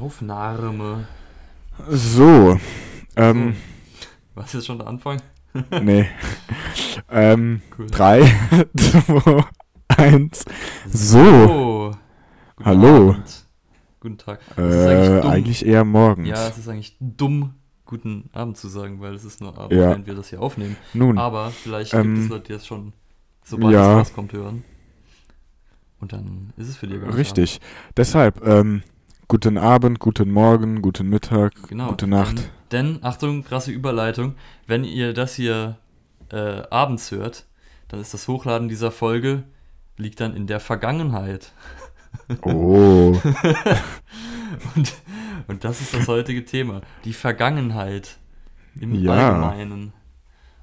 Aufnahme. So. Ähm, Was ist jetzt schon der Anfang? nee. ähm, Cool. drei, zwei, eins. So. So. Guten Hallo. Abend. Guten Tag. Es ist eigentlich Äh, dumm. eigentlich eher morgens. Ja, es ist eigentlich dumm, guten Abend zu sagen, weil es ist nur Abend, Ja. während wir das hier aufnehmen. Nun, Aber vielleicht Ähm, gibt es Leute, die das schon, sobald ja. es rauskommt, hören. Und dann ist es für die gar nicht richtig. Deshalb, ähm, guten Abend, guten Morgen, guten Mittag. Genau. gute Nacht. Denn, denn, Achtung, krasse Überleitung, wenn ihr das hier äh, abends hört, dann ist das Hochladen dieser Folge liegt dann in der Vergangenheit. Oh, Und, und das ist das heutige Thema. Die Vergangenheit im Ja. Allgemeinen.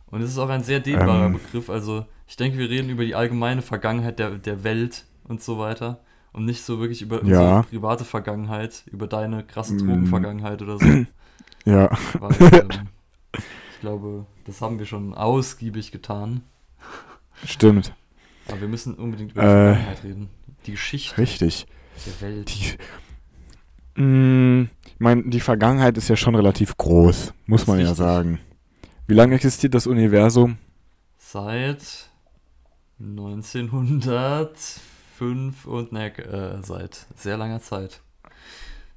Und es ist auch ein sehr dehnbarer Ähm. Begriff. Also ich denke, wir reden über die allgemeine Vergangenheit der, der Welt und so weiter. Und nicht so wirklich über Ja. unsere private Vergangenheit, über deine krasse Mm. Drogenvergangenheit oder so. ja. Weil ähm, ich glaube, das haben wir schon ausgiebig getan. Stimmt. Aber wir müssen unbedingt über die Äh. Vergangenheit reden. Die Geschichte Richtig. der Welt. Die, mh, ich meine, die Vergangenheit ist ja schon relativ groß, muss man ist ja richtig. sagen. Wie lange existiert das Universum? Seit 1905 und ne, äh, seit sehr langer Zeit.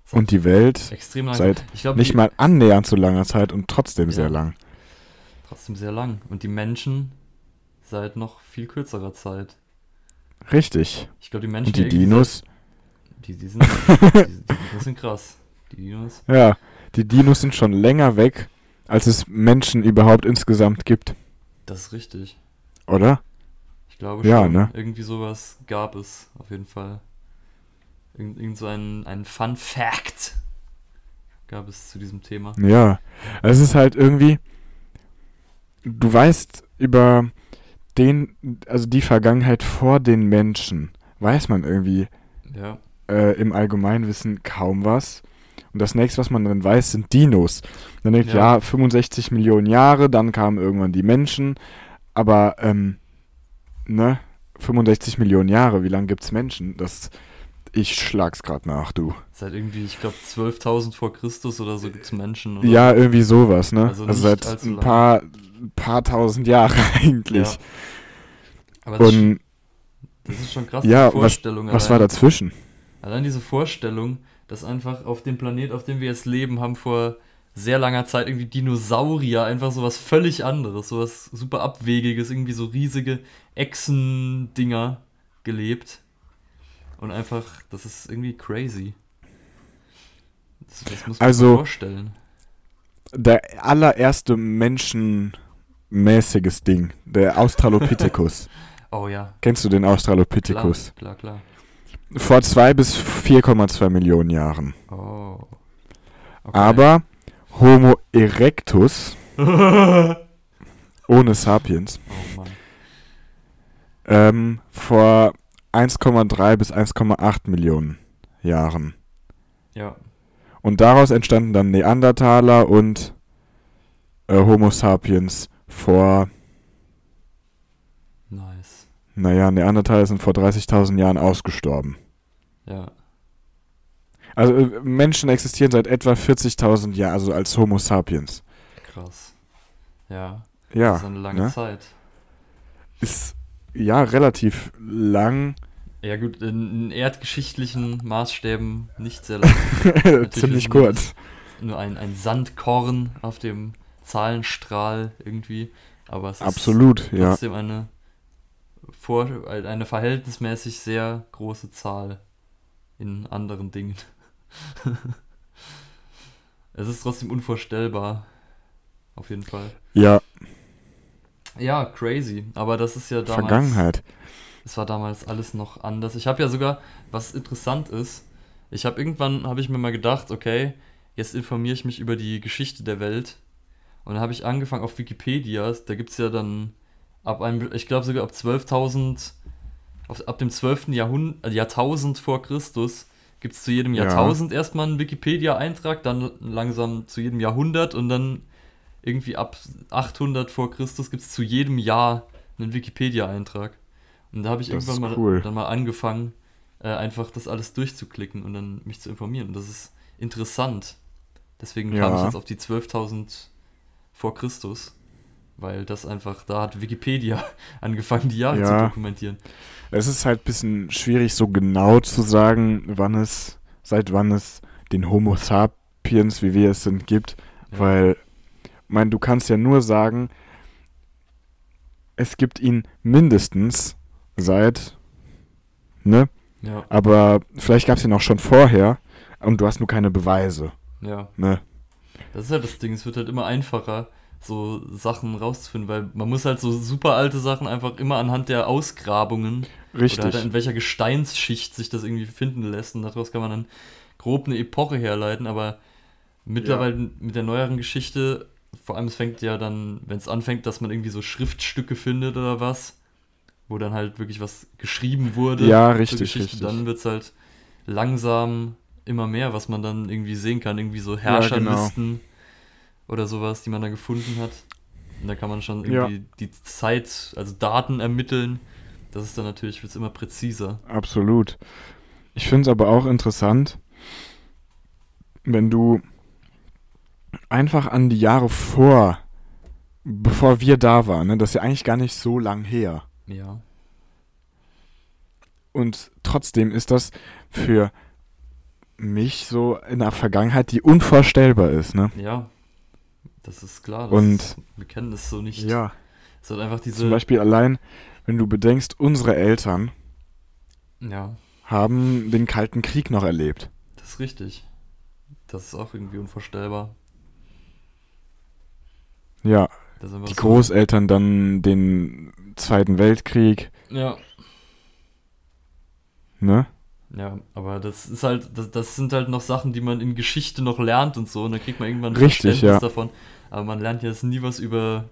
Seit Und die Welt? extrem lang. seit ich glaube Nicht die- mal annähernd so langer Zeit und trotzdem Ja. sehr lang. trotzdem sehr lang. Und die Menschen seit noch viel kürzerer Zeit. Richtig. Ich glaube, die Menschen Und die Dinos? Die, die, sind, die, die Dinos sind krass. Die Dinos. Ja, die Dinos sind schon länger weg, als es Menschen überhaupt insgesamt gibt, Das ist richtig. oder? Ich glaube Ja, schon. ne? Irgendwie sowas gab es auf jeden Fall. Irgend, irgend so ein, ein Fun Fact gab es zu diesem Thema. Ja. Es ist halt irgendwie, du weißt über den, also die Vergangenheit vor den Menschen, weiß man irgendwie Ja. äh, im Allgemeinwissen kaum was. Und das nächste, was man dann weiß, sind Dinos. Dann denkt, Ja. ja. 65 Millionen Jahre, dann kamen irgendwann die Menschen. Aber, ähm, ne, 65 Millionen Jahre, wie lange gibt's Menschen? Das, ich schlag's grad nach, du. Seit irgendwie, ich glaube, 12.000 vor Christus oder so gibt es Menschen. Oder? Ja, irgendwie sowas, ne? Also Also, seit ein paar, paar tausend Jahre eigentlich. Ja. Aber das, Und das ist schon krass, ja, die was- Vorstellung. was allein, war dazwischen? Allein diese Vorstellung, dass einfach auf dem Planet, auf dem wir jetzt leben, haben vor sehr langer Zeit irgendwie Dinosaurier einfach sowas völlig anderes, sowas super abwegiges, irgendwie so riesige Echsen-Dinger gelebt. Und einfach, das ist irgendwie crazy. Das, das muss man Also- sich vorstellen. Der allererste menschenmäßiges Ding, der Australopithecus. Oh ja, Kennst du den klar, Australopithecus? klar, klar. Vor 2 bis 4,2 Millionen Jahren. Oh. Okay. Aber Homo erectus, ohne Sapiens, Oh Mann. ähm, vor 1,3 bis 1,8 Millionen Jahren. Ja, Und daraus entstanden dann Neandertaler und äh, Homo sapiens vor, nice. naja, Neandertaler sind vor 30.000 Jahren ausgestorben. Ja, Also äh, Menschen existieren seit etwa 40.000 Jahren, also als Homo sapiens. krass. Ja, Ja, das ist eine lange ne? Zeit. ist ja relativ lang, Ja gut, in, erdgeschichtlichen Maßstäben nicht sehr lang. Ziemlich kurz. Nur ein, ein Sandkorn auf dem Zahlenstrahl irgendwie. Aber es ist Absolut, ja. trotzdem eine, vor, eine verhältnismäßig sehr große Zahl in anderen Dingen. es ist trotzdem unvorstellbar. Auf jeden Fall. Ja, Ja, crazy. Aber das ist ja damals. Vergangenheit. Es war damals alles noch anders. Ich habe ja sogar, was interessant ist, ich habe irgendwann, habe ich mir mal gedacht, okay, jetzt informiere ich mich über die Geschichte der Welt. Und dann habe ich angefangen auf Wikipedia, da gibt es ja dann ab einem, ich glaube sogar ab 12.000, auf- ab dem 12. Jahrhundert, äh, Jahrtausend vor Christus gibt es zu jedem Ja. Jahrtausend erstmal einen Wikipedia-Eintrag, dann langsam zu jedem Jahrhundert und dann irgendwie ab 800 vor Christus gibt es zu jedem Jahr einen Wikipedia-Eintrag. Und da habe ich Das irgendwann mal, cool. dann mal angefangen, äh, einfach das alles durchzuklicken und dann mich zu informieren. Und das ist interessant. Deswegen Ja. kam ich jetzt auf die 12.000 vor Christus, weil das einfach, da hat Wikipedia angefangen, die Jahre zu Ja. dokumentieren. Es ist halt ein bisschen schwierig, so genau zu sagen, wann es, seit wann es den Homo sapiens, wie wir es sind, gibt. Ja. Weil, ich mein, du kannst ja nur sagen, es gibt ihn mindestens seit, ne? Ja, Aber vielleicht gab es ihn auch schon vorher und du hast nur keine Beweise, ja. ne? Das ist halt das Ding, es wird halt immer einfacher, so Sachen rauszufinden, weil man muss halt so super alte Sachen einfach immer anhand der Ausgrabungen oder Richtig. halt in welcher Gesteinsschicht sich das irgendwie finden lässt und daraus kann man dann grob eine Epoche herleiten, aber mittlerweile mit der neueren Geschichte, vor allem es fängt ja dann, wenn es anfängt, dass man irgendwie so Schriftstücke findet oder was, wo dann halt wirklich was geschrieben wurde Ja, richtig, Geschichte, richtig. dann wird es halt langsam immer mehr, was man dann irgendwie sehen kann, irgendwie so Ja, Herrscherlisten oder sowas, die man da gefunden hat. Und da kann man schon Ja. irgendwie die Zeit, also Daten ermitteln. Das ist dann natürlich wird's immer präziser. Absolut. Ich finde es aber auch interessant, wenn du einfach an die Jahre vor, bevor wir da waren, ne, das ist ja eigentlich gar nicht so lang her. Ja. Und trotzdem ist das für mich so in der Vergangenheit, die unvorstellbar ist, ne? Ja. Das ist klar. Das Und- ist, wir kennen das so nicht. Ja. Es hat einfach diese. Zum Beispiel allein, wenn du bedenkst, unsere Eltern Ja, haben den Kalten Krieg noch erlebt. das ist richtig. Das ist auch irgendwie unvorstellbar. Ja, die so- Großeltern dann den Zweiten Weltkrieg, Ja, ne? Ja, aber das ist halt, das, das sind halt noch Sachen, die man in Geschichte noch lernt und so. Und dann kriegt man irgendwann ein Richtig, Verständnis ja. davon. Aber man lernt jetzt nie was über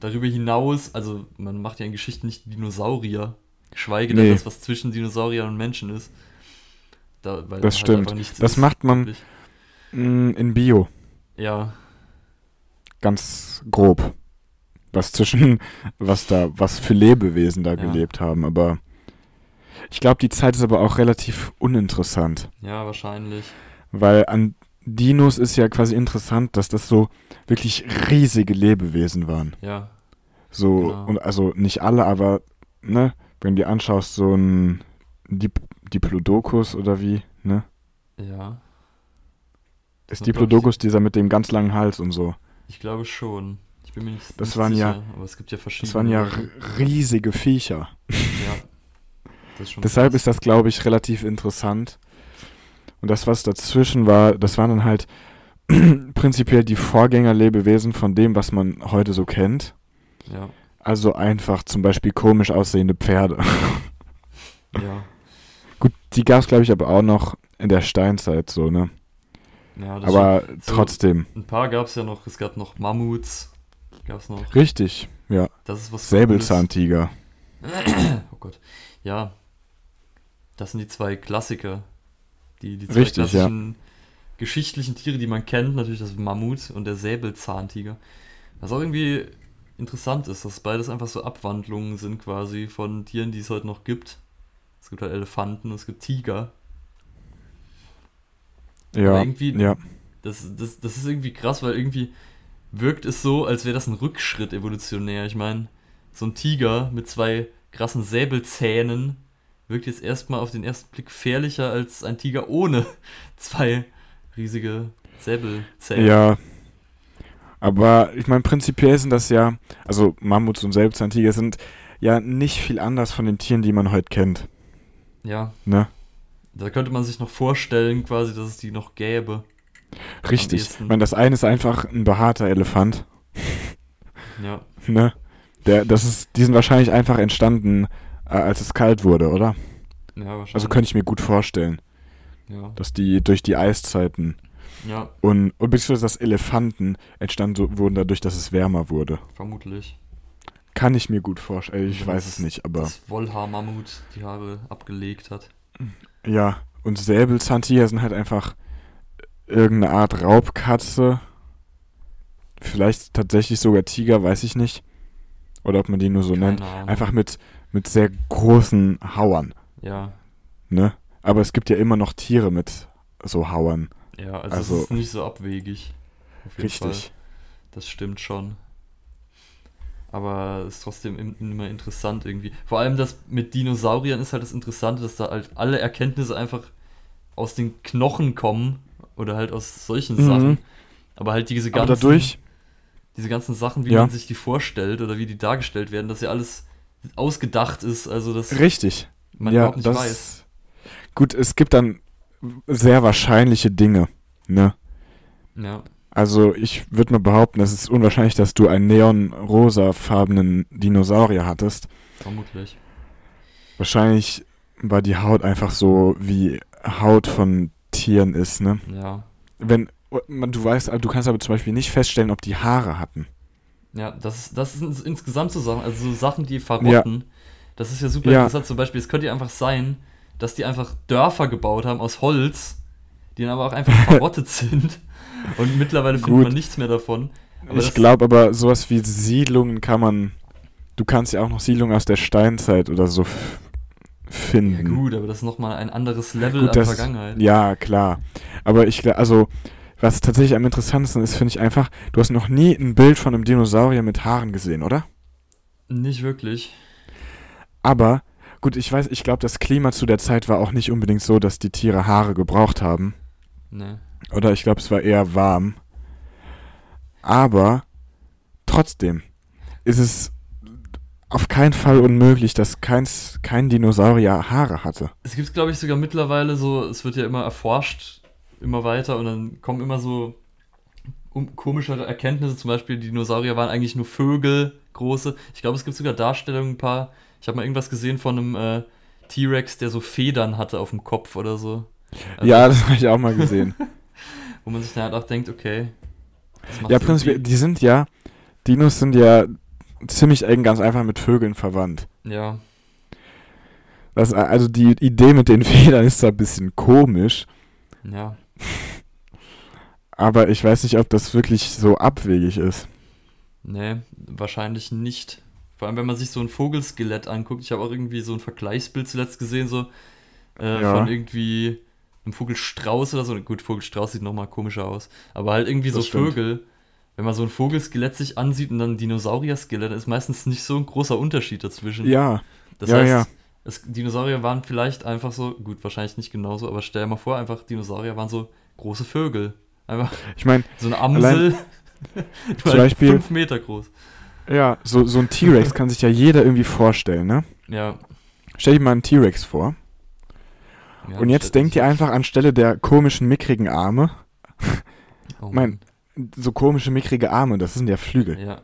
darüber hinaus. Also man macht ja in Geschichten nicht Dinosaurier. Geschweige denn Nee. das, was zwischen Dinosauriern und Menschen ist. Da, weil Das halt stimmt. Das macht man- wirklich. Mm, In Bio, Ja, ganz grob. Was zwischen, was da, was für Lebewesen da Ja. gelebt haben. Aber ich glaube, die Zeit ist aber auch relativ uninteressant. ja, wahrscheinlich. Weil an Dinos ist ja quasi interessant, dass das so wirklich riesige Lebewesen waren. Ja, So, Genau. und also nicht alle, aber, ne, wenn du dir anschaust, so ein Dip Diplodocus oder wie, ne? ja. Ist glaub Diplodocus dieser mit dem ganz langen Hals und so. Ich glaube schon. Ich bin mir nicht, Das nicht waren sicher, ja- aber es gibt ja verschiedene. Das waren ja riesige Viecher. Ja. Ist Deshalb krass. ist das, glaube ich, relativ interessant. Und das, was dazwischen war, das waren dann halt prinzipiell die Vorgängerlebewesen von dem, was man heute so kennt. Ja, Also einfach zum Beispiel komisch aussehende Pferde. ja. Gut, die gab es, glaube ich, aber auch noch in der Steinzeit so, ne? ja das Aber stimmt. So- trotzdem. Ein paar gab es ja noch. Es gab noch Mammuts. Gab es noch. Richtig, ja. Das ist was Säbelzahntiger. Cooles. Oh Gott. Ja. Das sind die zwei Klassiker. Die, die zwei Richtig, ja. klassischen geschichtlichen Tiere, die man kennt. Natürlich das Mammut und der Säbelzahntiger. Was auch irgendwie interessant ist, dass beides einfach so Abwandlungen sind quasi von Tieren, die es heute noch gibt. Es gibt halt Elefanten, es gibt Tiger. Ja, Aber irgendwie- ja. Das, das, das ist irgendwie krass, weil irgendwie wirkt es so, als wäre das ein Rückschritt evolutionär. Ich meine, so ein Tiger mit zwei krassen Säbelzähnen wirkt jetzt erstmal auf den ersten Blick gefährlicher als ein Tiger ohne zwei riesige Säbelzähne. Ja. Aber ich meine, prinzipiell sind das ja, also Mammuts und Säbelzahntiger sind ja nicht viel anders von den Tieren, die man heute kennt. ja, Ne? da könnte man sich noch vorstellen, quasi, dass es die noch gäbe. Richtig. Ich meine, das eine ist einfach ein behaarter Elefant. Ja, Ne? Der, das ist, die sind wahrscheinlich einfach entstanden, äh, als es kalt wurde, oder? ja, wahrscheinlich. Also könnte ich mir gut vorstellen, ja, dass die durch die Eiszeiten ja, und, und beziehungsweise dass Elefanten entstanden wurden dadurch, dass es wärmer wurde. vermutlich. Kann ich mir gut vorstellen. Ich Ja, weiß es nicht, aber Das Wollhaar-Mammut die Haare abgelegt hat. ja. Und Säbelzahntiger sind halt einfach irgendeine Art Raubkatze. Vielleicht tatsächlich sogar Tiger, weiß ich nicht. Oder ob man die nur so Keine nennt. Ahnung. Einfach mit, mit sehr großen Hauern, Ja, ne? Aber es gibt ja immer noch Tiere mit so Hauern. Ja, also, Also- es ist nicht so abwegig. Richtig. Fall. Das stimmt schon. Aber es ist trotzdem im- immer interessant irgendwie. Vor allem das mit Dinosauriern ist halt das Interessante, dass da halt alle Erkenntnisse einfach aus den Knochen kommen oder halt aus solchen Mhm. Sachen. Aber halt diese ganzen, dadurch, diese ganzen Sachen, wie Ja. man sich die vorstellt oder wie die dargestellt werden, dass ja alles ausgedacht ist, also dass richtig. man ja, überhaupt nicht das, weiß. Gut, es gibt dann sehr wahrscheinliche Dinge, ne? Ja, Also ich würde mal behaupten, es ist unwahrscheinlich, dass du einen neon-rosafarbenen Dinosaurier hattest. vermutlich. Wahrscheinlich war die Haut einfach so, wie Haut von Tieren ist, ne? Ja. Wenn, du weißt, du kannst aber zum Beispiel nicht feststellen, ob die Haare hatten. Ja, das, ist- das sind insgesamt so Sachen, also so Sachen, die verrotten. Das ist ja super Ja. interessant. Zum Beispiel, es könnte ja einfach sein, dass die einfach Dörfer gebaut haben aus Holz, die dann aber auch einfach verrottet sind. Und mittlerweile findet Gut. man nichts mehr davon. Aber ich glaube aber, sowas wie Siedlungen kann man, du kannst ja auch noch Siedlungen aus der Steinzeit oder so f- Ja, finden. gut, aber das ist nochmal ein anderes Level Gut, an das- Vergangenheit. Ja, klar. Aber ich, also, was tatsächlich am interessantesten ist, finde ich einfach, du hast noch nie ein Bild von einem Dinosaurier mit Haaren gesehen, oder? Nicht wirklich. Aber, gut, ich weiß, ich glaube, das Klima zu der Zeit war auch nicht unbedingt so, dass die Tiere Haare gebraucht haben. Ne. Oder ich glaube, es war eher warm. Aber trotzdem ist es auf keinen Fall unmöglich, dass keins, kein Dinosaurier Haare hatte. Es gibt, glaube ich, sogar mittlerweile so, es wird ja immer erforscht, immer weiter und dann kommen immer so um, komischere Erkenntnisse. Zum Beispiel, die Dinosaurier waren eigentlich nur Vögel, große. Ich glaube, es gibt sogar Darstellungen, ein paar. Ich habe mal irgendwas gesehen von einem äh, T-Rex, der so Federn hatte auf dem Kopf oder so. Also, ja, das habe ich auch mal gesehen. Wo man sich dann halt auch denkt, okay. ja, prinzipiell, die sind ja, Dinos sind ja ziemlich eng ganz einfach mit Vögeln verwandt. Ja, Das, also die Idee mit den Federn ist zwar ein bisschen komisch, ja. Aber ich weiß nicht, ob das wirklich so abwegig ist. Nee, wahrscheinlich nicht. Vor allem, wenn man sich so ein Vogelskelett anguckt. Ich habe auch irgendwie so ein Vergleichsbild zuletzt gesehen, so äh, Ja. von irgendwie einem Vogelstrauß oder so. Gut, Vogelstrauß sieht nochmal komischer aus. Aber halt irgendwie so Das stimmt. Vögel. Wenn man so ein Vogelskelett sich ansieht und dann ein Dinosaurier-Skelett, ist meistens nicht so ein großer Unterschied dazwischen. Ja, Das ja, heißt, ja. Es, Dinosaurier waren vielleicht einfach so, gut, wahrscheinlich nicht genauso, aber stell dir mal vor, einfach Dinosaurier waren so große Vögel. Einfach ich meine, so eine Amsel. Zum halt Beispiel- fünf Meter groß. ja, so, so ein T-Rex kann sich ja jeder irgendwie vorstellen, ne? Ja. Stell dir mal einen T-Rex vor. ja und jetzt denkt ihr einfach anstelle der komischen, mickrigen Arme, Oh mein- so komische, mickrige Arme, das sind ja Flügel, Ja.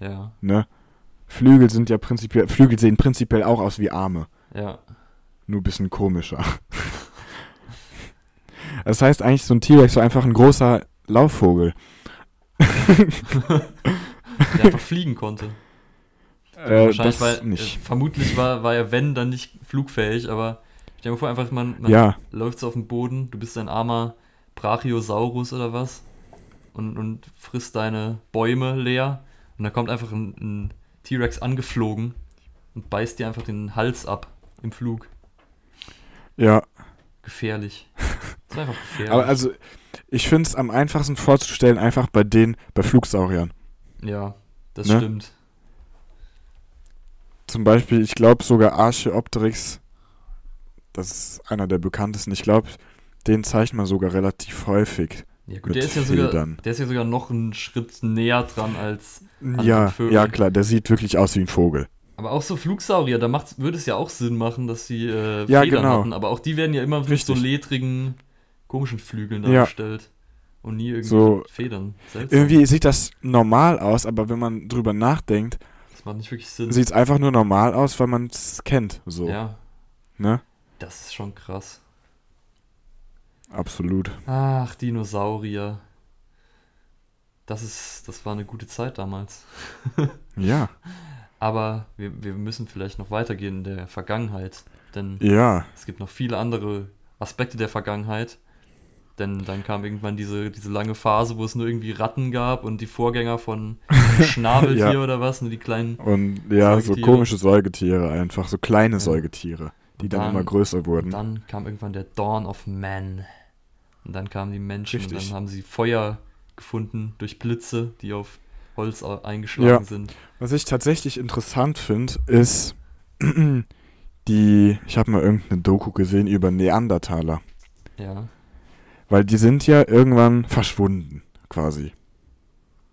Ja, ne? Flügel sind ja prinzipiell, Flügel sehen prinzipiell auch aus wie Arme, ja. nur ein bisschen komischer. Das heißt eigentlich, so ein T-Rex war einfach ein großer Laufvogel. Der einfach fliegen konnte. Äh, Wahrscheinlich, weil, nicht. Äh, vermutlich war, war er, wenn, dann nicht flugfähig, aber stell dir mal vor, einfach, man, man ja, läuft so auf dem Boden, du bist ein armer Brachiosaurus oder was und, und frisst deine Bäume leer und dann kommt einfach ein, ein T-Rex angeflogen und beißt dir einfach den Hals ab im Flug. ja. Gefährlich. Das ist einfach gefährlich. Aber also, ich finde es am einfachsten vorzustellen, einfach bei den, bei Flugsauriern. ja, das Ne? stimmt. Zum Beispiel, ich glaube sogar Archeopteryx, das ist einer der bekanntesten, ich glaube, den zeichnet man sogar relativ häufig. Ja, gut, mit der ist ja, sogar, Federn. der ist ja sogar noch einen Schritt näher dran als. An Ja, den Vögeln. ja klar, der sieht wirklich aus wie ein Vogel. Aber auch so Flugsaurier, da würde es ja auch Sinn machen, dass sie äh, Ja, Federn genau. hatten. Aber auch die werden ja immer mit Richtig. so ledrigen, komischen Flügeln Ja. dargestellt. Und nie irgendwie So, mit Federn. Seltsam. Irgendwie sieht das normal aus, aber wenn man drüber nachdenkt, sieht es einfach nur normal aus, weil man es kennt. So, Ja, ne? das ist schon krass. Absolut. Ach, Dinosaurier. Das ist, das war eine gute Zeit damals. Ja, Aber wir, wir müssen vielleicht noch weitergehen in der Vergangenheit. Denn ja, Es gibt noch viele andere Aspekte der Vergangenheit. Denn dann kam irgendwann diese, diese lange Phase, wo es nur irgendwie Ratten gab und die Vorgänger von Schnabeltier Ja. oder was, nur die kleinen. und ja, so komische Säugetiere einfach, so kleine Ja. Säugetiere, die Und dann, dann- immer größer Und wurden. dann kam irgendwann der Dawn of Man. Und dann kamen die Menschen und Richtig. dann haben sie Feuer gefunden durch Blitze, die auf Holz eingeschlagen Ja. sind. Was ich tatsächlich interessant finde, ist die, ich habe mal irgendeine Doku gesehen über Neandertaler. Ja, Weil die sind ja irgendwann verschwunden, quasi.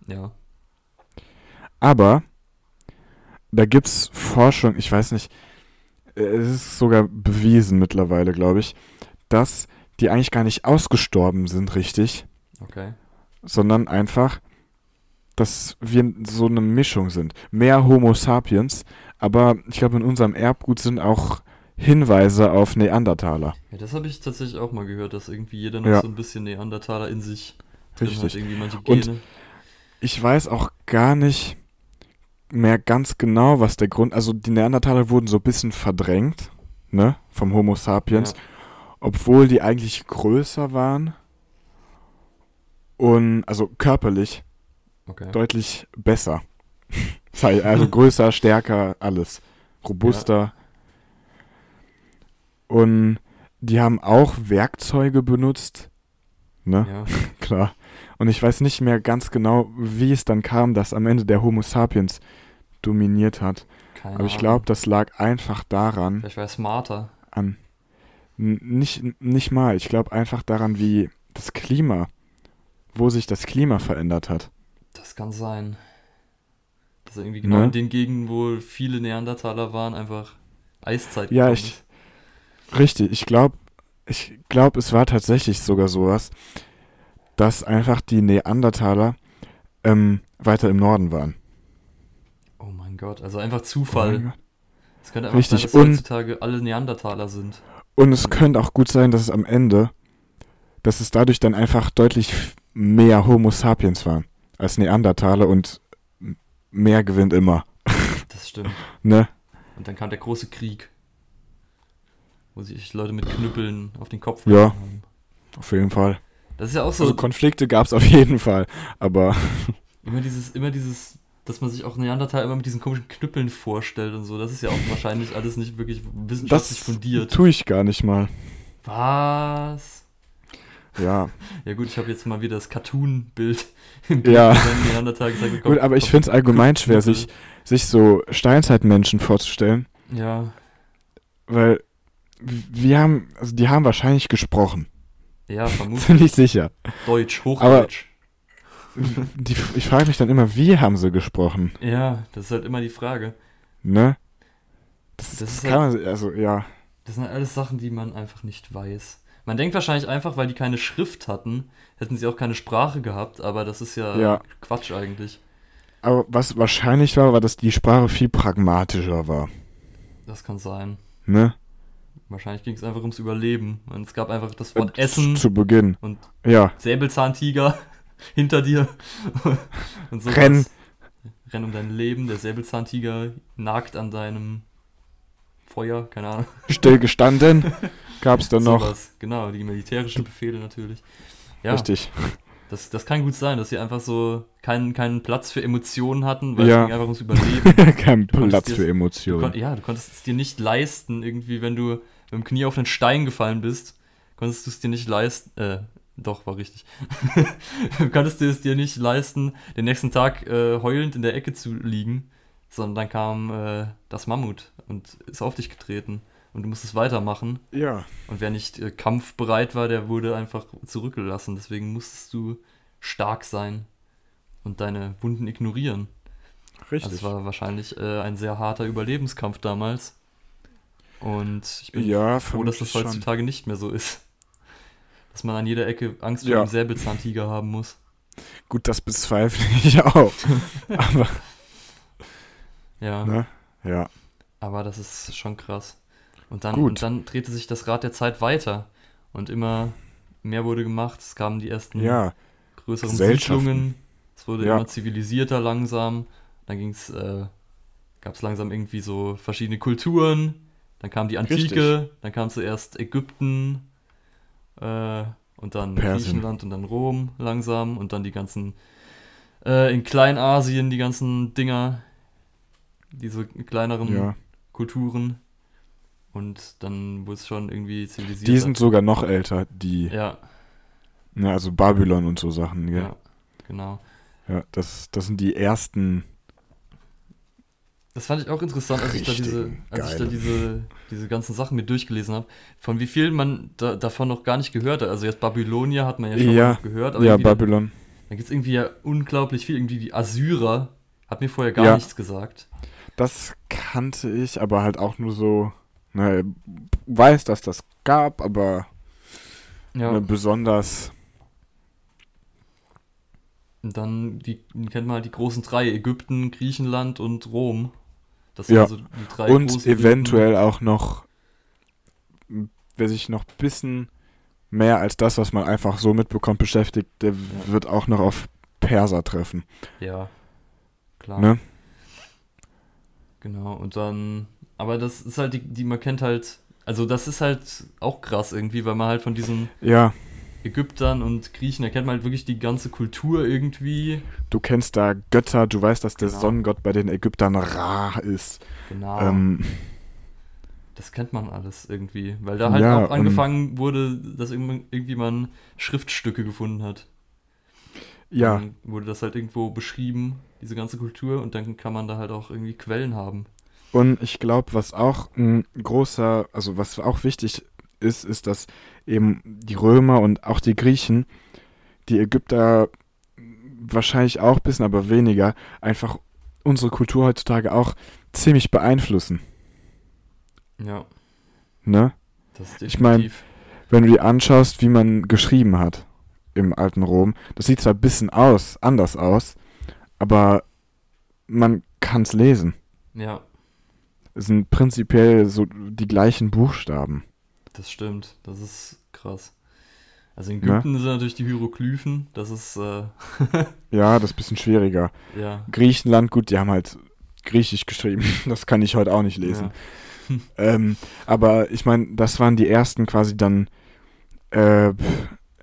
ja. Aber da gibt's Forschung, ich weiß nicht, äh, es ist sogar bewiesen mittlerweile, glaube ich, dass die eigentlich gar nicht ausgestorben sind, richtig, Okay. sondern einfach, dass wir so eine Mischung sind. Mehr Homo sapiens, aber ich glaube, in unserem Erbgut sind auch Hinweise auf Neandertaler. Ja, das habe ich tatsächlich auch mal gehört, dass irgendwie jeder noch Ja. so ein bisschen Neandertaler in sich drin hat. Irgendwie manche Und- Gene. Ich weiß auch gar nicht mehr ganz genau, was der Grund, also die Neandertaler wurden so ein bisschen verdrängt, ne, vom Homo sapiens. Ja. Obwohl die eigentlich größer waren und also körperlich Okay. deutlich besser. Sei- also größer, stärker, alles. Robuster. Und die haben auch Werkzeuge benutzt. Ne? Ja. Klar. Und ich weiß nicht mehr ganz genau, wie es dann kam, dass am Ende der Homo sapiens dominiert hat. Keine Aber ich glaube, das lag einfach daran, Vielleicht war er smarter. an. Nicht, nicht mal. Ich glaube einfach daran, wie das Klima, wo sich das Klima verändert hat. Das kann sein. Dass irgendwie genau Ne? in den Gegenden, wo viele Neandertaler waren, einfach Eiszeit Ja, ich-. Richtig, ich glaube, ich glaube, es war tatsächlich sogar sowas, dass einfach die Neandertaler ähm, weiter im Norden waren. Oh mein Gott, also einfach Oh Zufall. Es könnte einfach Richtig, sein, dass heutzutage alle Neandertaler sind. Und es könnte auch gut sein, dass es am Ende, dass es dadurch dann einfach deutlich mehr Homo sapiens waren als Neandertaler und mehr gewinnt immer. Das stimmt. Ne? Und dann kam der große Krieg. Wo sich Leute mit Knüppeln auf den Kopf Ja. haben. Auf jeden Fall. Das ist ja auch so Also Konflikte gab es auf jeden Fall. Aber immer dieses, immer dieses, dass man sich auch Neandertal immer mit diesen komischen Knüppeln vorstellt und so. Das ist ja auch wahrscheinlich alles nicht wirklich wissenschaftlich das fundiert. tue ich gar nicht mal. Was? Ja. Ja gut, ich habe jetzt mal wieder das Cartoon-Bild im Ja. Neandertal gesagt bekommen. Gut, aber ich finde es allgemein schwer, sich, sich so Steinzeitmenschen vorzustellen. Ja, Weil wir haben, also die haben wahrscheinlich gesprochen. ja, vermutlich. Ziemlich sicher. Deutsch, Hochdeutsch. Die, ich frage mich dann immer, wie haben sie gesprochen? Ja, das ist halt immer die Frage. Ne? Das, Das das, ist kann man, also ja. Das sind alles Sachen, die man einfach nicht weiß. Man denkt wahrscheinlich einfach, weil die keine Schrift hatten, hätten sie auch keine Sprache gehabt, aber das ist ja, Ja. Quatsch eigentlich. Aber was wahrscheinlich war, war, dass die Sprache viel pragmatischer war. Das kann sein. Ne? Wahrscheinlich ging es einfach ums Überleben. Und es gab einfach das Wort Essen Zu Beginn. und Ja. Säbelzahntiger hinter dir. und sowas. Renn. Renn um dein Leben. Der Säbelzahntiger nagt an deinem Feuer, keine Ahnung. Still gestanden. Gab's dann noch. Sowas. Genau, die militärischen Befehle natürlich. Ja, Richtig. Das, das kann gut sein, dass sie einfach so keinen, keinen Platz für Emotionen hatten, weil Ja. es einfach ums Überleben. Kein Platz dir- für Du Emotionen. kon ja, du konntest es dir nicht leisten, irgendwie, wenn du mit dem Knie auf einen Stein gefallen bist, konntest du es dir nicht leisten, äh, doch, war richtig. du konntest es dir nicht leisten, den nächsten Tag äh, heulend in der Ecke zu liegen, sondern dann kam äh, das Mammut und ist auf dich getreten und du musstest weitermachen. Ja. Und wer nicht äh, kampfbereit war, der wurde einfach zurückgelassen. Deswegen musstest du stark sein und deine Wunden ignorieren. Also es war wahrscheinlich äh, ein sehr harter Überlebenskampf damals. Und ich bin ja, froh, dass das vermutlich schon. heutzutage nicht mehr so ist. Dass man an jeder Ecke Angst vor Ja. einem Säbelzahntiger haben muss. Gut, das bezweifle ich auch. Aber, Ja, ne? Ja. aber das ist schon krass. Und dann, Gut. und dann drehte sich das Rad der Zeit weiter. Und immer mehr wurde gemacht. Es kamen die ersten Ja. größeren. Siedlungen. Es wurde Ja. immer zivilisierter langsam. Dann ging's, äh, gab es langsam irgendwie so verschiedene Kulturen. Dann kam die Antike, dann kam zuerst Ägypten äh, und dann Persien. Griechenland und dann Rom langsam und dann die ganzen äh, in Kleinasien die ganzen Dinger, diese kleineren Ja. Kulturen. Und dann wurde es schon irgendwie zivilisiert. Die sind sogar noch älter, die. ja, Ja, also Babylon und so Sachen, gell? Ja, genau. Ja, das, das sind die ersten. Das fand ich auch interessant, als ich da diese, Richtig als ich da diese, diese ganzen Sachen mir durchgelesen habe, von wie viel man da, davon noch gar nicht gehört hat. Also jetzt Babylonia hat man ja schon Ja, mal gehört, aber Ja, da, Babylon. da gibt es irgendwie ja unglaublich viel. Irgendwie die Assyrer hat mir vorher gar Ja. nichts gesagt. Das kannte ich, aber halt auch nur so. Ne, weiß, dass das gab, aber Ja. ne, besonders. Und dann die, kennt man halt die großen drei, Ägypten, Griechenland und Rom. Das sind Ja. so die drei Und eventuell auch noch, wer sich noch ein bisschen mehr als das, was man einfach so mitbekommt, beschäftigt, der wird auch noch auf Perser treffen. Blüten. Ja. Klar. Ne? Genau. Und dann, aber das ist halt die, die man kennt halt, also das ist halt auch krass irgendwie, weil man halt von diesen Ja, Ägyptern und Griechen, da kennt man halt wirklich die ganze Kultur irgendwie. du kennst da Götter, du weißt, dass der Genau. Sonnengott bei den Ägyptern Ra ist. Genau. Ähm, Das kennt man alles irgendwie. Weil da halt Ja, auch angefangen wurde, dass irgendwie man Schriftstücke gefunden hat. ja, Dann wurde das halt irgendwo beschrieben, diese ganze Kultur, und dann kann man da halt auch irgendwie Quellen haben. und ich glaube, was auch ein großer, also was auch wichtig ist, ist, dass eben die Römer und auch die Griechen, die Ägypter wahrscheinlich auch ein bisschen, aber weniger, einfach unsere Kultur heutzutage auch ziemlich beeinflussen. Ja, Ne? Ich mein, definitiv. Wenn du dir anschaust, wie man geschrieben hat im alten Rom, das sieht zwar ein bisschen aus, anders aus, aber man kann es lesen. ja, Es sind prinzipiell so die gleichen Buchstaben. Das stimmt. Das ist krass. Also in Ne? Ägypten sind natürlich die Hieroglyphen, das ist, äh, Ja, das ist ein bisschen schwieriger. ja. Griechenland, gut, die haben halt Griechisch geschrieben. Das kann ich heute auch nicht lesen. Ähm, aber ich meine, das waren die ersten quasi dann äh,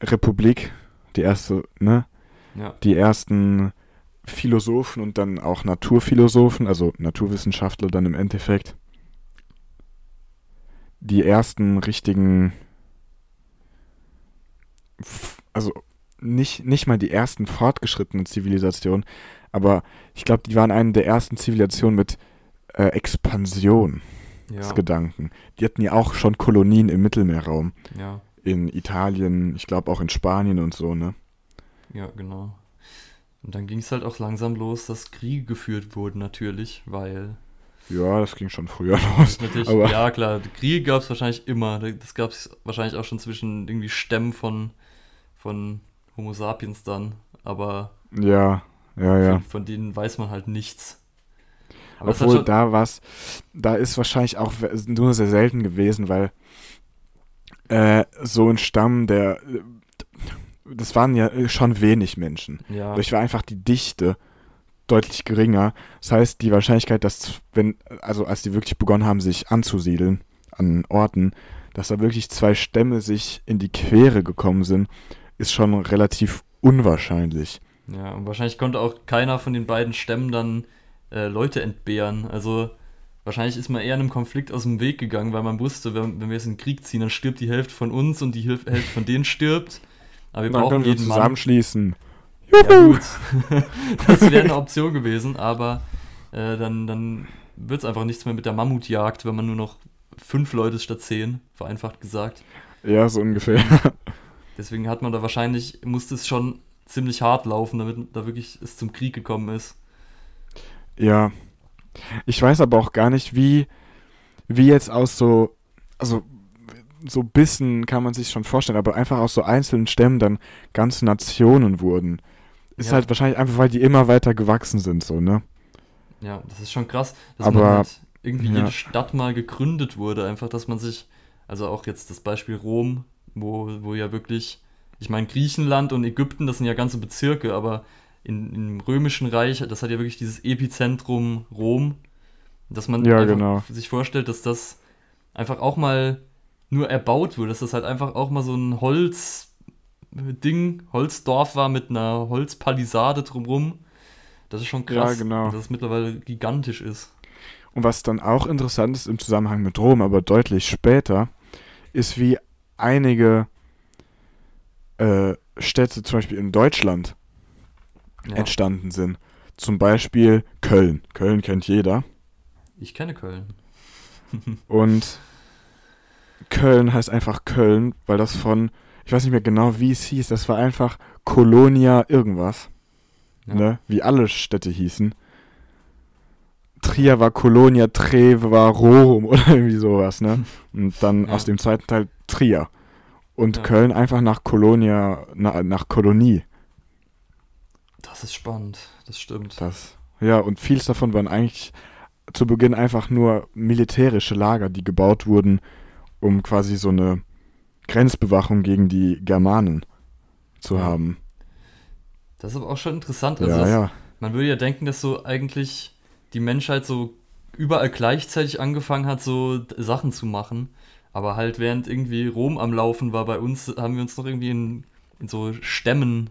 Republik, die erste, ne? Ja, ja, Die ersten Philosophen und dann auch Naturphilosophen, also Naturwissenschaftler dann im Endeffekt. Die ersten richtigen, also nicht, nicht mal die ersten fortgeschrittenen Zivilisationen, aber ich glaube, die waren eine der ersten Zivilisationen mit äh, Expansion. ja, Gedanken. Die hatten ja auch schon Kolonien im Mittelmeerraum. ja, In Italien, ich glaube auch in Spanien und so, ne? ja, genau. Und dann ging es halt auch langsam los, dass Kriege geführt wurden natürlich, weil Ja, das ging schon früher los. Aber- ja klar, Kriege gab es wahrscheinlich immer. Das gab es wahrscheinlich auch schon zwischen irgendwie Stämmen von, von Homo sapiens dann. Aber Ja, ja, ja. von, von denen weiß man halt nichts. Aber Obwohl, schon, da was, da ist wahrscheinlich auch nur sehr selten gewesen, weil äh, so ein Stamm, der, äh, das waren ja äh, schon wenig Menschen. ja, Dadurch war einfach die Dichte deutlich geringer. Das heißt, die Wahrscheinlichkeit, dass, wenn, also als die wirklich begonnen haben, sich anzusiedeln an Orten, dass da wirklich zwei Stämme sich in die Quere gekommen sind, ist schon relativ unwahrscheinlich. ja, und wahrscheinlich konnte auch keiner von den beiden Stämmen dann äh, Leute entbehren. Also wahrscheinlich ist man eher einem Konflikt aus dem Weg gegangen, weil man wusste, wenn, wenn wir jetzt in den Krieg ziehen, dann stirbt die Hälfte von uns und die Hälfte von denen stirbt. Aber wir Dann brauchen können wir jeden Mann. Zusammenschließen. Ja, das wäre eine Option gewesen, aber äh, dann, dann wird es einfach nichts mehr mit der Mammutjagd, wenn man nur noch fünf Leute statt zehn, vereinfacht gesagt. Ja, so ungefähr. Deswegen hat man da wahrscheinlich, musste es schon ziemlich hart laufen, damit da wirklich es zum Krieg gekommen ist. Ja. Ich weiß aber auch gar nicht, wie, wie jetzt aus so, also so Bissen kann man sich schon vorstellen, aber einfach aus so einzelnen Stämmen dann ganze Nationen wurden. Ist Ja. halt wahrscheinlich einfach, weil die immer weiter gewachsen sind, so, ne? Ja, das ist schon krass, dass Aber- man halt irgendwie ja. jede Stadt mal gegründet wurde. Einfach, dass man sich, also auch jetzt das Beispiel Rom, wo, wo ja wirklich, ich meine, Griechenland und Ägypten, das sind ja ganze Bezirke, aber in, im Römischen Reich, das hat ja wirklich dieses Epizentrum Rom, dass man Ja, genau. sich vorstellt, dass das einfach auch mal nur erbaut wurde, dass das halt einfach auch mal so ein Holzding, Holzdorf war mit einer Holzpalisade drumrum. Das ist schon krass, Ja, genau. dass es mittlerweile gigantisch ist. Und was dann auch interessant ist im Zusammenhang mit Rom, aber deutlich später, ist wie einige äh, Städte zum Beispiel in Deutschland Ja. entstanden sind. Zum Beispiel Köln. Köln kennt jeder. Ich kenne Köln. Und Köln heißt einfach Köln, weil das von, ich weiß nicht mehr genau, wie es hieß, das war einfach Colonia irgendwas. Ja. Ne? Wie alle Städte hießen. Trier war Colonia, Treve war Rom oder irgendwie sowas, ne? Und dann Ja. aus dem zweiten Teil Trier. Und Ja. Köln einfach nach Colonia, na, nach Kolonie. Das ist spannend, das stimmt. Das. Ja, und vieles davon waren eigentlich zu Beginn einfach nur militärische Lager, die gebaut wurden, um quasi so eine Grenzbewachung gegen die Germanen zu Ja. haben. Das ist aber auch schon interessant. Also ja, das, ja. Man würde ja denken, dass so eigentlich die Menschheit so überall gleichzeitig angefangen hat, so Sachen zu machen. Aber halt während irgendwie Rom am Laufen war bei uns, haben wir uns noch irgendwie in, in so Stämmen,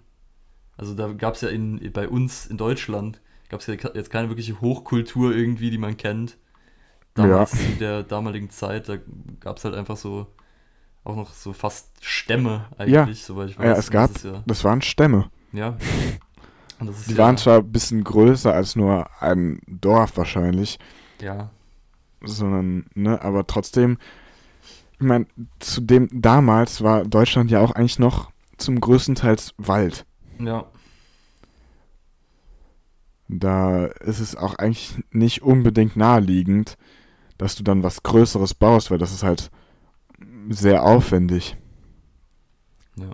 also da gab es ja in, bei uns in Deutschland, gab es ja jetzt keine wirkliche Hochkultur irgendwie, die man kennt. Damals, in der damaligen Zeit, da gab es halt einfach so, auch noch so fast Stämme eigentlich, soweit ich weiß. Ja, es gab, das ja, das waren Stämme. ja. Die ja, waren zwar ein bisschen größer als nur ein Dorf wahrscheinlich, ja, sondern, ne, aber trotzdem, ich meine, zu dem damals war Deutschland ja auch eigentlich noch zum größten Teils Wald. ja, Da ist es auch eigentlich nicht unbedingt naheliegend, dass du dann was Größeres baust, weil das ist halt sehr aufwendig. Ja.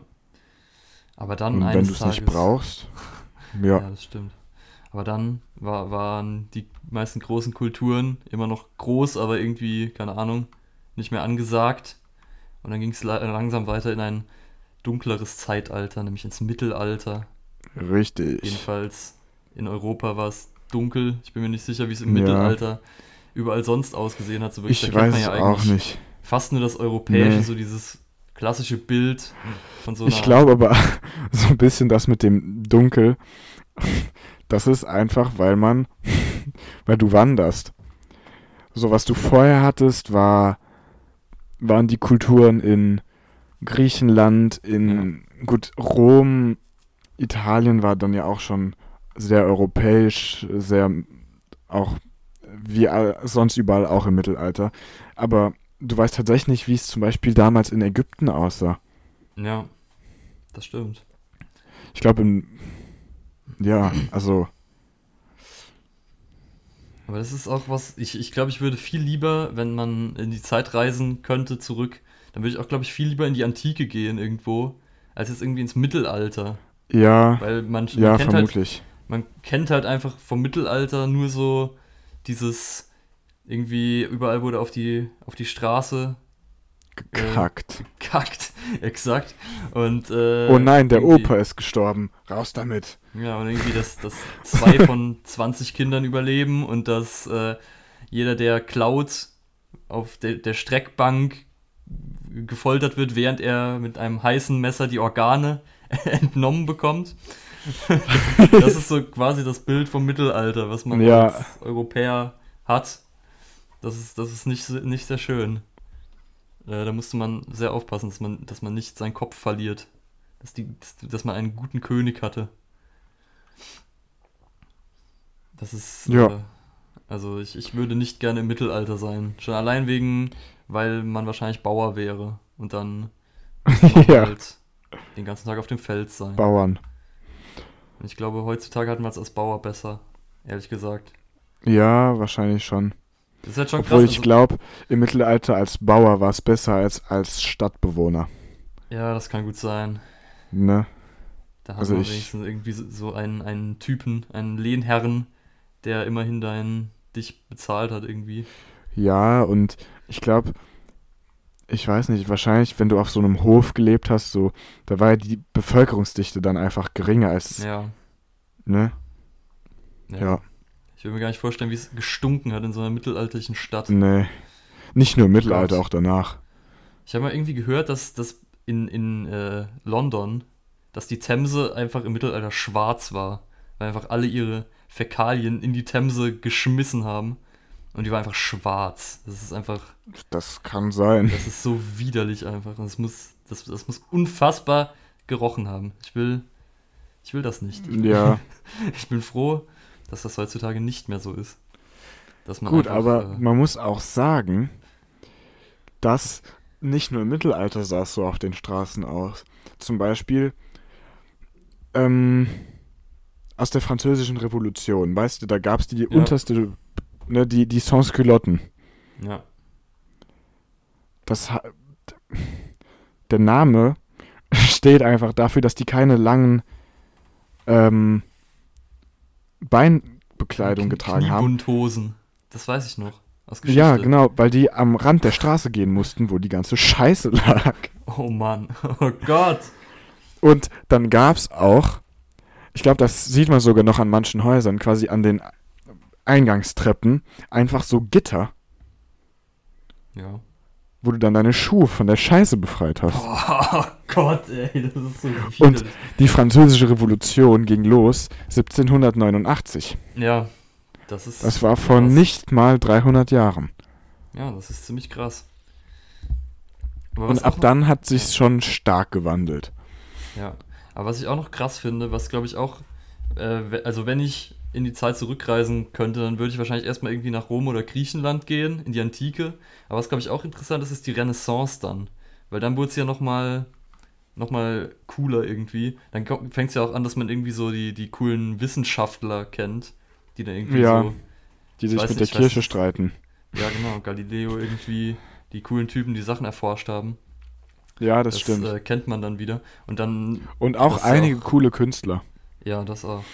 Aber dann Und wenn du es nicht brauchst, Ja. ja, das stimmt. Aber dann war, waren die meisten großen Kulturen immer noch groß, aber irgendwie, keine Ahnung, nicht mehr angesagt. Und dann ging es langsam weiter in ein dunkleres Zeitalter, nämlich ins Mittelalter. richtig. Jedenfalls in Europa war es dunkel. Ich bin mir nicht sicher, wie es im Ja. Mittelalter überall sonst ausgesehen hat. So wirklich, Ich weiß ja auch nicht. Fast nur das Europäische, Nee. so dieses klassische Bild von so Ich einer glaube aber, so ein bisschen das mit dem Dunkel, das ist einfach, weil man, weil du wanderst. So, was du vorher hattest, war, waren die Kulturen in Griechenland, in, gut, Rom, Italien war dann ja auch schon sehr europäisch, sehr auch wie sonst überall auch im Mittelalter. Aber du weißt tatsächlich nicht, wie es zum Beispiel damals in Ägypten aussah. Ja, das stimmt. Ich glaube. Ja, also. Aber das ist auch was, ich, ich glaube, ich würde viel lieber, wenn man in die Zeit reisen könnte, zurück, dann würde ich auch, glaube ich, viel lieber in die Antike gehen irgendwo, als jetzt irgendwie ins Mittelalter. Ja, Weil man, man, ja, kennt, halt, vermutlich. man kennt halt einfach vom Mittelalter nur so dieses, irgendwie überall wurde auf die, auf die Straße Gekackt. kackt, exakt. Und, äh, oh nein, der Opa ist gestorben. Raus damit. Ja, und irgendwie, dass, dass zwei von 20 Kindern überleben und dass äh, jeder, der klaut, auf der, der Streckbank gefoltert wird, während er mit einem heißen Messer die Organe entnommen bekommt. das ist so quasi das Bild vom Mittelalter, was man Ja. als Europäer hat. Das ist, das ist nicht, nicht sehr schön. Äh, da musste man sehr aufpassen, dass man, dass man nicht seinen Kopf verliert. Dass, die, dass, man einen guten König hatte. Das ist. Ja. Äh, also ich, ich würde nicht gerne im Mittelalter sein. Schon allein wegen, weil man wahrscheinlich Bauer wäre. Und dann Ja. halt den ganzen Tag auf dem Feld sein. Bauern. Und ich glaube, heutzutage hat man es als Bauer besser. Ehrlich gesagt. Ja, wahrscheinlich schon. Das ist halt schon Obwohl krass. ich also- glaube, im Mittelalter als Bauer war es besser als als Stadtbewohner. ja, das kann gut sein. Ne? Da hat Also man wenigstens irgendwie so- so einen, einen Typen, einen Lehnherren, der immerhin dein, dich bezahlt hat irgendwie. Ja, und ich glaube, ich weiß nicht, wahrscheinlich, wenn du auf so einem Hof gelebt hast, so, da war ja die Bevölkerungsdichte dann einfach geringer als, Ja. ne? ja. Ja. Ich will mir gar nicht vorstellen, wie es gestunken hat in so einer mittelalterlichen Stadt. Nee. Nicht nur im Mittelalter, auch danach. Ich habe mal irgendwie gehört, dass, dass in, in äh, London, dass die Themse einfach im Mittelalter schwarz war. Weil einfach alle ihre Fäkalien in die Themse geschmissen haben. Und die war einfach schwarz. Das ist einfach, Das kann sein. das ist so widerlich einfach. Und das muss, das, das muss unfassbar gerochen haben. Ich will, ich will das nicht. Ich Ja, Ich bin froh, dass das heutzutage nicht mehr so ist. Gut, einfach, aber äh, man muss auch sagen, dass nicht nur im Mittelalter sah es so auf den Straßen aus. Zum Beispiel ähm, aus der französischen Revolution, weißt du, da gab es die, die Ja. unterste, ne, die, die Sans-Culotten. ja, Das, der Name steht einfach dafür, dass die keine langen ähm, Beinbekleidung Knie- getragen haben. Kniebundhosen. Das weiß ich noch. Aus Geschichte. Ja, genau, weil die am Rand der Straße gehen mussten, wo die ganze Scheiße lag. Oh Mann. Oh Gott. Und dann gab's auch, ich glaube, das sieht man sogar noch an manchen Häusern, quasi an den Eingangstreppen, einfach so Gitter, Ja. Wo du dann deine Schuhe von der Scheiße befreit hast. Oh Gott, ey, das ist so Und- widerlich. Die französische Revolution ging los 1789. Ja, das ist. Das war vor krass. nicht mal 300 Jahren. Ja, das ist ziemlich krass. Aber Und ab dann hat sich's schon stark gewandelt. Ja, aber was ich auch noch krass finde, was glaube ich auch, äh, also wenn ich in die Zeit zurückreisen könnte, dann würde ich wahrscheinlich erstmal irgendwie nach Rom oder Griechenland gehen, in die Antike. Aber was glaube ich auch interessant ist, ist die Renaissance dann. Weil dann wurde es ja nochmal noch mal cooler irgendwie. Dann fängt es ja auch an, dass man irgendwie so die, die coolen Wissenschaftler kennt, die dann irgendwie Ja. so, Die sich mit nicht, der Kirche streiten. ja genau, Galileo irgendwie, die coolen Typen, die Sachen erforscht haben. Ja, das, stimmt. Äh, kennt man dann wieder. Und dann Und auch das einige auch- coole Künstler. Ja, das auch.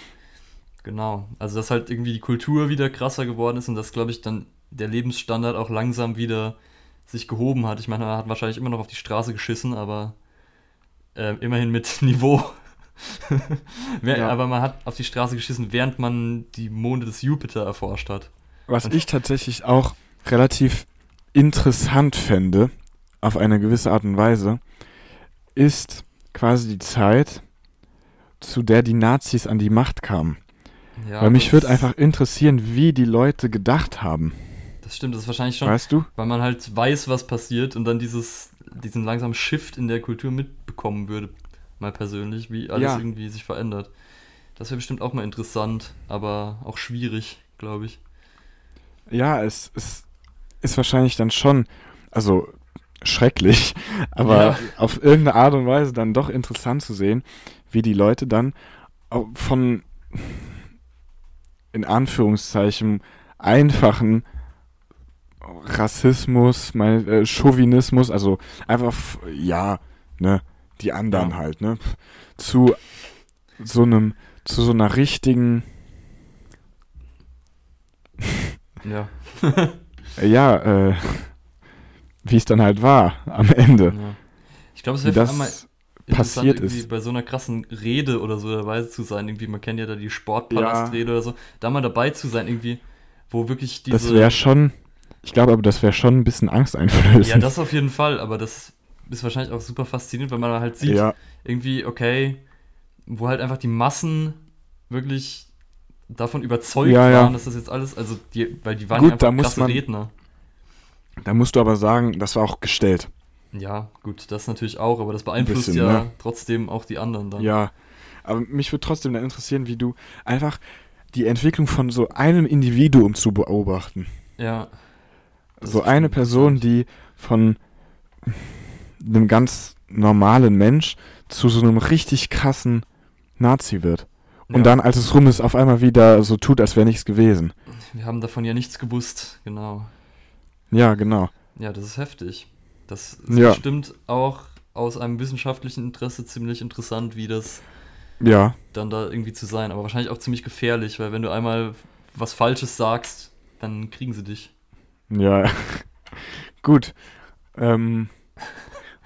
Genau. Also, dass halt irgendwie die Kultur wieder krasser geworden ist und dass, glaube ich, dann der Lebensstandard auch langsam wieder sich gehoben hat. Ich meine, er hat wahrscheinlich immer noch auf die Straße geschissen, aber äh, immerhin mit Niveau. Ja. Aber man hat auf die Straße geschissen, während man die Monde des Jupiter erforscht hat. Was ich tatsächlich auch relativ interessant fände, auf eine gewisse Art und Weise, ist quasi die Zeit, zu der die Nazis an die Macht kamen. Ja, Weil mich würde einfach interessieren, wie die Leute gedacht haben. Das stimmt, das ist wahrscheinlich schon, Weißt du? weil man halt weiß, was passiert und dann dieses, diesen langsamen Shift in der Kultur mitbekommen würde, mal persönlich, wie alles Ja. irgendwie sich verändert. Das wäre bestimmt auch mal interessant, aber auch schwierig, glaube ich. Ja, es, es ist wahrscheinlich dann schon, also schrecklich, aber Ja. auf irgendeine Art und Weise dann doch interessant zu sehen, wie die Leute dann von in Anführungszeichen einfachen Rassismus, mein, äh, Chauvinismus, also einfach, ja, ne, die anderen Ja. halt, ne, zu so einem, zu so einer richtigen, Ja. ja, äh, wie es dann halt war am Ende. ja. Ich glaube, es Wie wäre vor allem mal das interessant, passiert ist. bei so einer krassen Rede oder so dabei zu sein. Irgendwie, man kennt ja da die Sportpalastrede oder so. Da mal dabei zu sein, irgendwie, wo wirklich diese. Das wäre schon, ich glaube aber, das wäre schon ein bisschen Angst einflößen. Ja, das auf jeden Fall, aber das ist wahrscheinlich auch super faszinierend, weil man halt sieht, ja, irgendwie, okay, wo halt einfach die Massen wirklich davon überzeugt Ja, ja. waren, dass das jetzt alles, also die, weil die waren Gut, ja da einfach muss krasse man- Redner. da musst du aber sagen, das war auch gestellt. Ja, gut, das natürlich auch, aber das beeinflusst bisschen, ja ne? trotzdem auch die anderen dann. Ja, aber mich würde trotzdem dann interessieren, wie du einfach die Entwicklung von so einem Individuum zu beobachten. Ja. So eine Person, die von einem ganz normalen Mensch zu so einem richtig krassen Nazi wird. Und Ja. dann, als es rum ist, auf einmal wieder so tut, als wäre nichts gewesen. Wir haben davon ja nichts gewusst, genau. Ja, genau. Ja, das ist heftig. Das ist Ja. bestimmt auch aus einem wissenschaftlichen Interesse ziemlich interessant, wie das Ja, dann da irgendwie zu sein. Aber wahrscheinlich auch ziemlich gefährlich, weil wenn du einmal was Falsches sagst, dann kriegen sie dich. Ja, gut. Ähm,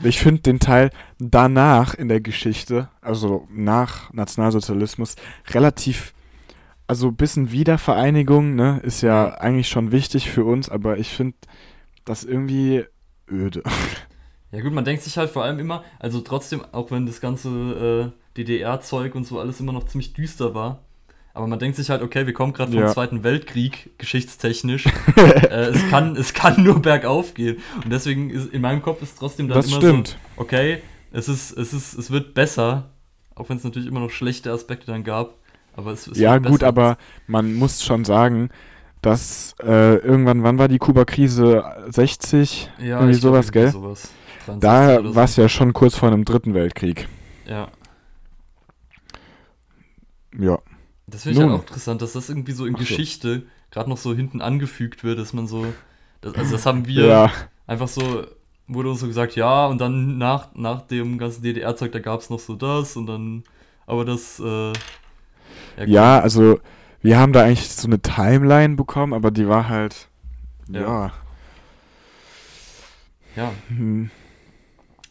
ich finde den Teil danach in der Geschichte, also nach Nationalsozialismus, relativ, also ein bisschen Wiedervereinigung, ne, ist ja Ja. eigentlich schon wichtig für uns, aber ich finde das irgendwie öde. Ja gut, man denkt sich halt vor allem immer, also trotzdem, auch wenn das ganze äh, DDR-Zeug und so alles immer noch ziemlich düster war, aber man denkt sich halt, okay, wir kommen gerade vom Ja. Zweiten Weltkrieg, geschichtstechnisch. äh, es, kann, es kann nur bergauf gehen. Und deswegen ist in meinem Kopf ist trotzdem dann Das immer stimmt. so, okay, es ist, es ist, es wird besser, auch wenn es natürlich immer noch schlechte Aspekte dann gab. Aber es, es ja, gut, besser. aber man muss schon sagen, dass äh, irgendwann, wann war die Kuba-Krise? 60? ja, irgendwie sowas, gell? Sowas. 63 Da so. war es ja schon kurz vor einem dritten Weltkrieg. Ja. Ja. Das finde ich halt auch interessant, dass das irgendwie so in Ach so. Geschichte gerade noch so hinten angefügt wird, dass man so. Das, also, das haben wir Ja, einfach so. Wurde uns so gesagt, ja, und dann nach, nach dem ganzen DDR-Zeug, da gab es noch so das und dann. Aber das. Äh, ja, ja, also wir haben da eigentlich so eine Timeline bekommen, aber die war halt, Ja. ja, ja, hm,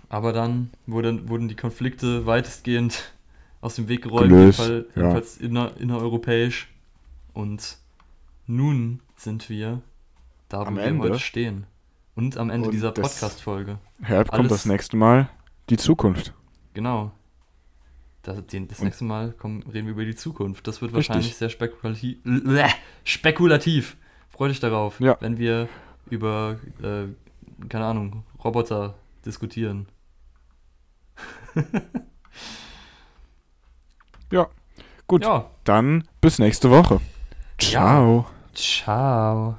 aber dann wurde, wurden die Konflikte weitestgehend aus dem Weg geräumt, Gelöst, jedenfalls, ja. jedenfalls inner, innereuropäisch. Und nun sind wir da, wo Am wir Ende. heute stehen. Und am Ende Und dieser Podcast-Folge. Herb kommt das nächste Mal die Zukunft. Genau. Das, den, das nächste Mal kommen, reden wir über die Zukunft. Das wird Richtig. wahrscheinlich sehr spekulativ. Bläh, spekulativ. Freut euch darauf, Ja. wenn wir über, äh, keine Ahnung, Roboter diskutieren. Gut, Ja. dann bis nächste Woche. Ciao. Ciao.